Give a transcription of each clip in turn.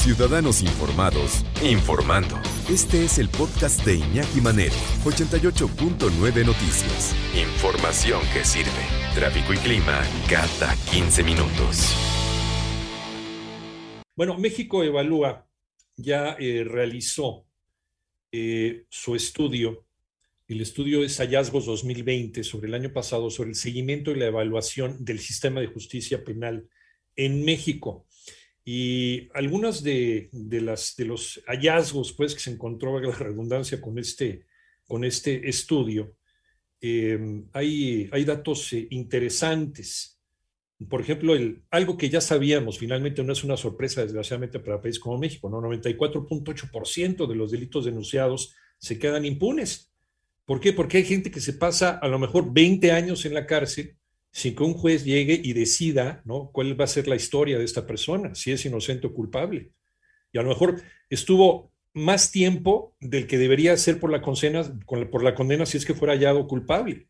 Ciudadanos informados, informando. Este es el podcast de Iñaki Manero, 88.9 Noticias. Información que sirve. Tráfico y clima cada 15 minutos. Bueno, México Evalúa ya eh, realizó eh, su estudio. El estudio es Hallazgos 2020 sobre el año pasado, sobre el seguimiento y la evaluación del sistema de justicia penal en México. Y algunos de, las, de los hallazgos pues, que se encontró, la redundancia, con este, con este estudio, em, hay, hay, datos eh, interesantes. Por ejemplo, el, algo que ya sabíamos, finalmente no es una sorpresa, desgraciadamente, para un país como México, ¿no? 94.8% de los delitos denunciados se quedan impunes. ¿Por qué? Porque hay gente que se pasa a lo mejor 20 años en la cárcel sin que un juez llegue y decida ¿no? cuál va a ser la historia de esta persona, si es inocente o culpable. Y a lo mejor estuvo más tiempo del que debería ser por la condena, por la condena si es que fuera hallado culpable.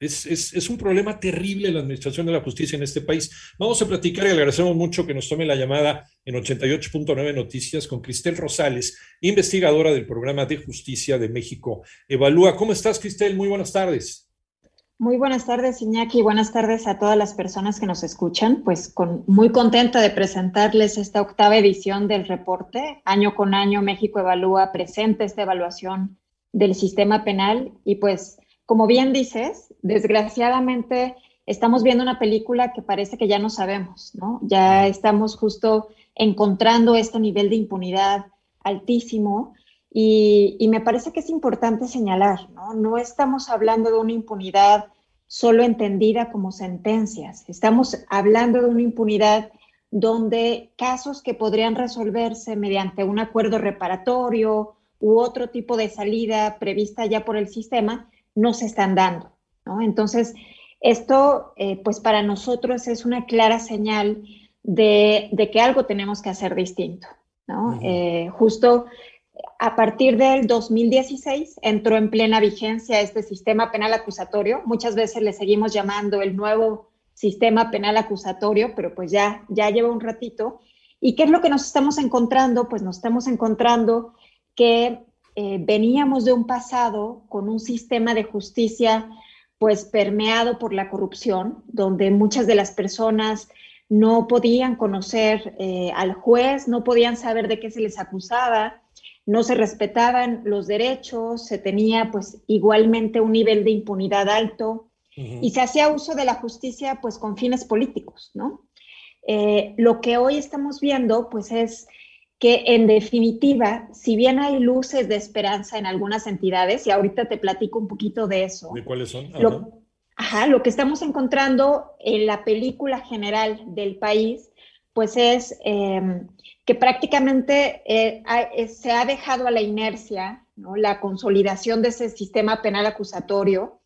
Es, es, un problema terrible la administración de la justicia en este país. Vamos a platicar y agradecemos mucho que nos tome la llamada en 88.9 Noticias con Cristel Rosales, investigadora del programa de justicia de México. Evalúa. ¿Cómo estás, Cristel? Muy buenas tardes. Muy buenas tardes, Iñaki. Buenas tardes a todas las personas que nos escuchan. Pues con, muy contenta de presentarles esta octava edición del reporte. Año con año México Evalúa presenta esta evaluación del sistema penal y pues, como bien dices, desgraciadamente estamos viendo una película que parece que ya no sabemos, ¿no? Ya estamos justo encontrando este nivel de impunidad altísimo y, me parece que es importante señalar, ¿no? No estamos hablando de una impunidad solo entendida como sentencias, estamos hablando de una impunidad donde casos que podrían resolverse mediante un acuerdo reparatorio u otro tipo de salida prevista ya por el sistema no se están dando, ¿no? Entonces, esto, eh, pues para nosotros es una clara señal de, que algo tenemos que hacer distinto, ¿no? Eh, justo a partir del 2016 entró en plena vigencia este sistema penal acusatorio. Muchas veces le seguimos llamando el nuevo sistema penal acusatorio, pero pues ya, ya lleva un ratito. ¿Y qué es lo que nos estamos encontrando? Pues nos estamos encontrando que eh, veníamos de un pasado con un sistema de justicia pues permeado por la corrupción, donde muchas de las personas no podían conocer eh, al juez, no podían saber de qué se les acusaba, no se respetaban los derechos, se tenía pues igualmente un nivel de impunidad alto y se hacía uso de la justicia pues con fines políticos, ¿no? Eh, lo que hoy estamos viendo pues es que en definitiva, si bien hay luces de esperanza en algunas entidades, y ahorita te platico un poquito de eso. ¿De cuáles son? Lo, ajá, lo que estamos encontrando en la película general del país, pues es em, que prácticamente eh, eh, se ha dejado a la inercia la consolidación de ese sistema penal acusatorio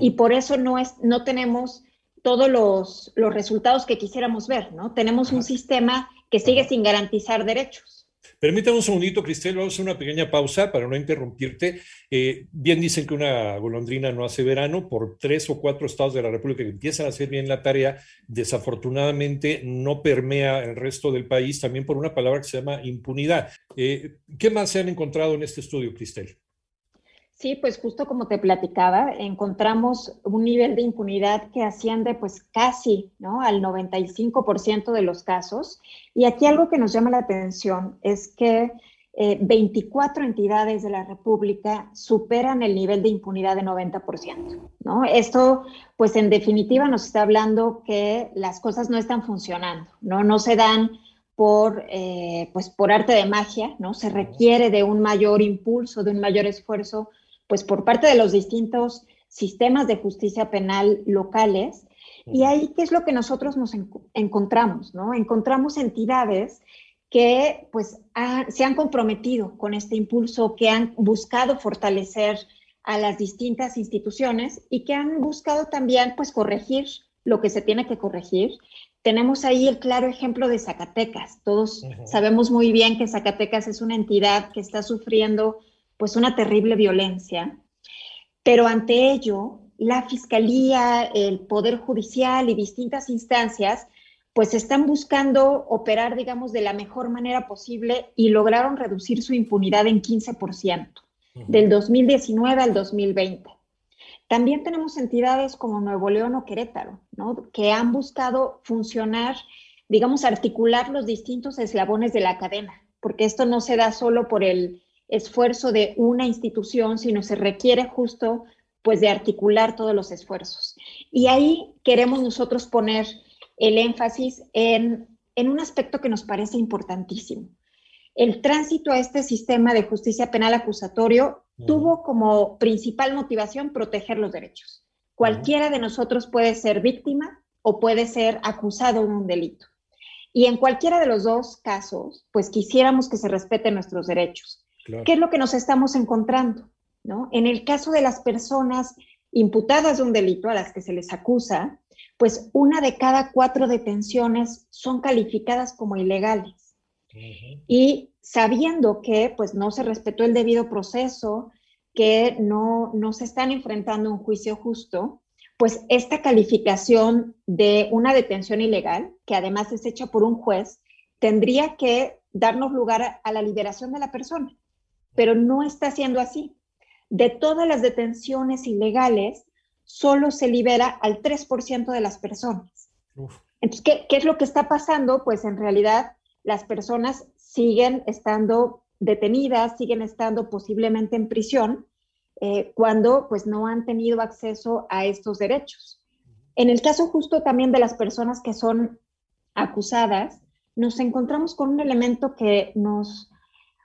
y por eso no, es, no tenemos todos los, los resultados que quisiéramos ver, ¿no? Tenemos un sistema que sigue sin garantizar derechos. Permítame un segundito, Cristel, vamos a hacer una pequeña pausa para no interrumpirte. Eh, bien dicen que una golondrina no hace verano, por tres o cuatro estados de la República que empiezan a hacer bien la tarea, desafortunadamente no permea el resto del país, también por una palabra que se llama impunidad. Eh, ¿Qué más se han encontrado en este estudio, Cristel? Sí, pues justo como te platicaba, encontramos un nivel de impunidad que asciende pues casi ¿no? al 95% de los casos. Y aquí algo que nos llama la atención es que 24 eh, entidades de la República superan el nivel de impunidad de 90%. ¿no? Esto, pues en definitiva, nos está hablando que las cosas no están funcionando, no, no se dan por, eh, pues por arte de magia, ¿no? Se requiere de un mayor impulso, de un mayor esfuerzo pues por parte de los distintos sistemas de justicia penal locales. Y ahí, ¿qué es lo que nosotros nos encontramos? ¿no? Encontramos entidades que pues se han comprometido con este impulso, que han buscado fortalecer a las distintas instituciones y que han buscado también pues corregir lo que se tiene que corregir. Tenemos ahí el claro ejemplo de Zacatecas. Todos sabemos muy bien que Zacatecas es una entidad que está sufriendo pues una terrible violencia, pero ante ello la Fiscalía, el Poder Judicial y distintas instancias pues están buscando operar, digamos, de la mejor manera posible y lograron reducir su impunidad en 15% del 2019 al 2020. También tenemos entidades como Nuevo León o Querétaro, ¿no? que han buscado funcionar, digamos, articular los distintos eslabones de la cadena, porque esto no se da solo por el esfuerzo de una institución, sino se requiere justo pues de articular todos los esfuerzos. Y ahí queremos nosotros poner el énfasis en, un aspecto que nos parece importantísimo. El tránsito a este sistema de justicia penal acusatorio tuvo como principal motivación proteger los derechos. Cualquiera de nosotros puede ser víctima o puede ser acusado de un delito. Y en cualquiera de los dos casos, pues quisiéramos que se respeten nuestros derechos. ¿Qué es lo que nos estamos encontrando? ¿no? En el caso de las personas imputadas de un delito a las que se les acusa, pues una de cada cuatro detenciones son calificadas como ilegales. Y sabiendo que pues no se respetó el debido proceso, que no, no se están enfrentando a un juicio justo, pues esta calificación de una detención ilegal, que además es hecha por un juez, tendría que darnos lugar a la liberación de la persona, pero no está siendo así. De todas las detenciones ilegales, solo se libera al 3% de las personas. Entonces, ¿qué, ¿qué, es lo que está pasando? Pues en realidad las personas siguen estando detenidas, siguen estando posiblemente en prisión, eh, cuando pues no han tenido acceso a estos derechos. En el caso justo también de las personas que son acusadas, nos encontramos con un elemento que nos,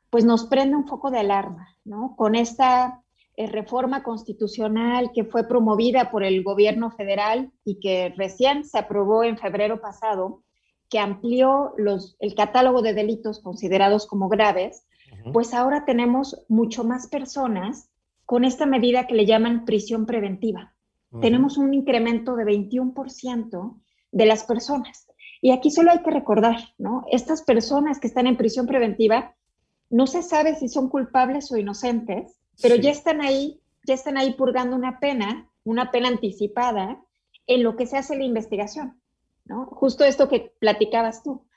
pues nos prende un foco de alarma, ¿no? Con esta eh, reforma constitucional que fue promovida por el gobierno federal y que recién se aprobó en febrero pasado, que amplió los, el catálogo de delitos considerados como graves, pues ahora tenemos mucho más personas con esta medida que le llaman prisión preventiva. Tenemos un incremento de 21% de las personas. Y aquí solo hay que recordar, ¿no? Estas personas que están en prisión preventiva, no se sabe si son culpables o inocentes, pero ya están ahí, ya están ahí purgando una pena, una pena anticipada, en lo que se hace la investigación, ¿no? Justo esto que platicabas tú.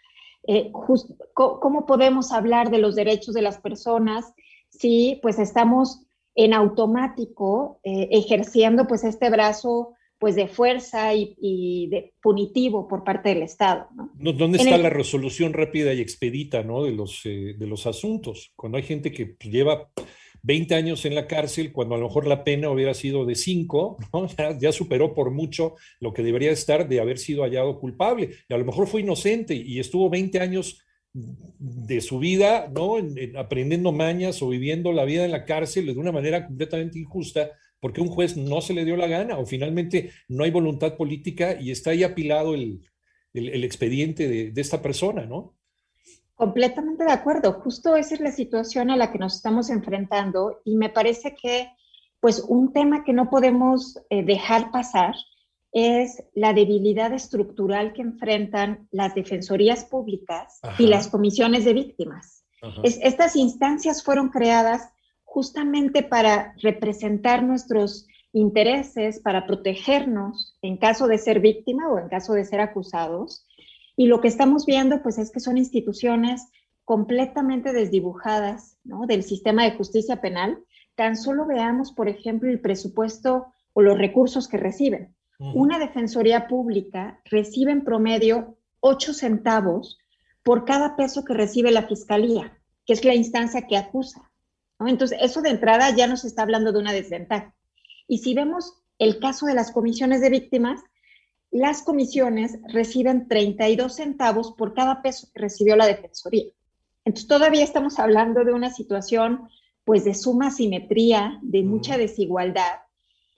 Eh, ¿Cómo podemos hablar de los derechos de las personas si pues estamos en automático eh, ejerciendo pues este brazo pues de fuerza y, de punitivo por parte del Estado. ¿no? ¿Dónde está la resolución rápida y expedita ¿no? de, los, eh, de los asuntos? Cuando hay gente que lleva 20 años en la cárcel, cuando a lo mejor la pena hubiera sido de 5, ya, superó por mucho lo que debería estar de haber sido hallado culpable. Y a lo mejor fue inocente y estuvo 20 años de su vida, ¿no? aprendiendo mañas o viviendo la vida en la cárcel de una manera completamente injusta, porque un juez no se le dio la gana o finalmente no hay voluntad política y está ahí apilado el, el, expediente de, de, esta persona, ¿no? Completamente de acuerdo. Justo esa es la situación a la que nos estamos enfrentando y me parece que, pues, un tema que no podemos eh, dejar pasar es la debilidad estructural que enfrentan las defensorías públicas y las comisiones de víctimas. estas instancias fueron creadas justamente para representar nuestros intereses, para protegernos en caso de ser víctima o en caso de ser acusados y lo que estamos viendo, pues, es que son instituciones completamente desdibujadas ¿no? del sistema de justicia penal. Tan solo veamos, por ejemplo, el presupuesto o los recursos que reciben. Una defensoría pública recibe en promedio 8 centavos por cada peso que recibe la fiscalía, que es la instancia que acusa. ¿No? Entonces, eso de entrada ya nos está hablando de una desventaja. Y si vemos el caso de las comisiones de víctimas, las comisiones reciben 32 centavos por cada peso que recibió la Defensoría. Entonces todavía estamos hablando de una situación pues de suma simetría, de mucha desigualdad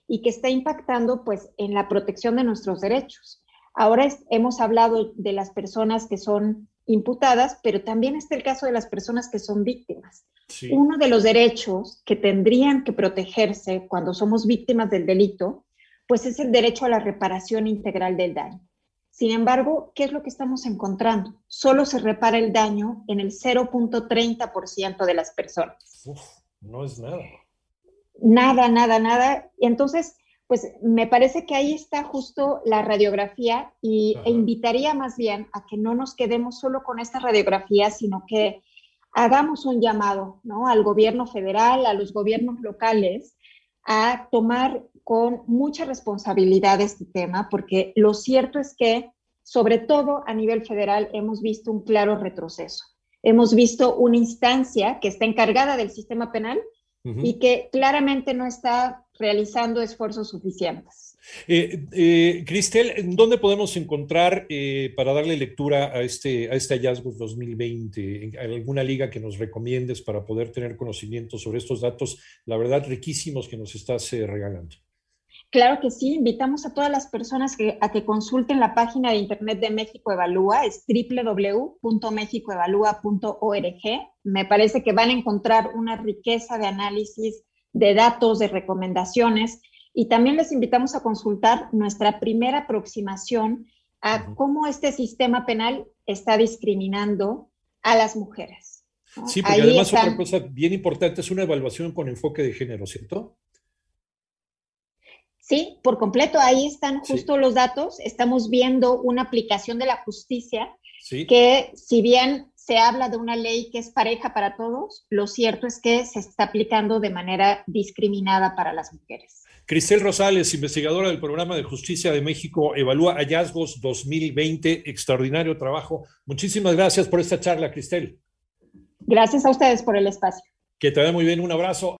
y que está impactando pues en la protección de nuestros derechos. Ahora hemos hablado de las personas que son imputadas, pero también está el caso de las personas que son víctimas. Uno de los derechos que tendrían que protegerse cuando somos víctimas del delito, pues es el derecho a la reparación integral del daño. Sin embargo, ¿qué es lo que estamos encontrando? Solo se repara el daño en el 0.30% de las personas. Uf, no es nada. Nada, nada, nada. Y entonces, pues me parece que ahí está justo la radiografía y, e invitaría más bien a que no nos quedemos solo con esta radiografía, sino que hagamos un llamado ¿no? al gobierno federal, a los gobiernos locales, a tomar con mucha responsabilidad este tema, porque lo cierto es que, sobre todo a nivel federal, hemos visto un claro retroceso. Hemos visto una instancia que está encargada del sistema penal y que claramente no está realizando esfuerzos suficientes. Eh, eh, Cristel, ¿dónde podemos encontrar eh, para darle lectura a este, a este hallazgo 2020? ¿Alguna liga que nos recomiendes para poder tener conocimiento sobre estos datos, la verdad, riquísimos que nos estás regalando? Claro que sí, invitamos a todas las personas que, a que consulten la página de internet de México Evalúa, es www.mexicoevalúa.org. Me parece que van a encontrar una riqueza de análisis, de datos, de recomendaciones y también les invitamos a consultar nuestra primera aproximación a cómo este sistema penal está discriminando a las mujeres. Sí, porque además otra cosa bien importante es una evaluación con enfoque de género, ¿cierto? Sí, por completo, ahí están justo los datos. Estamos viendo una aplicación de la justicia que si bien se habla de una ley que es pareja para todos, lo cierto es que se está aplicando de manera discriminada para las mujeres. Cristel Rosales, investigadora del Programa de Justicia de México, evalúa hallazgos 2020, extraordinario trabajo. Muchísimas gracias por esta charla, Cristel. Gracias a ustedes por el espacio. Que te vaya muy bien, un abrazo.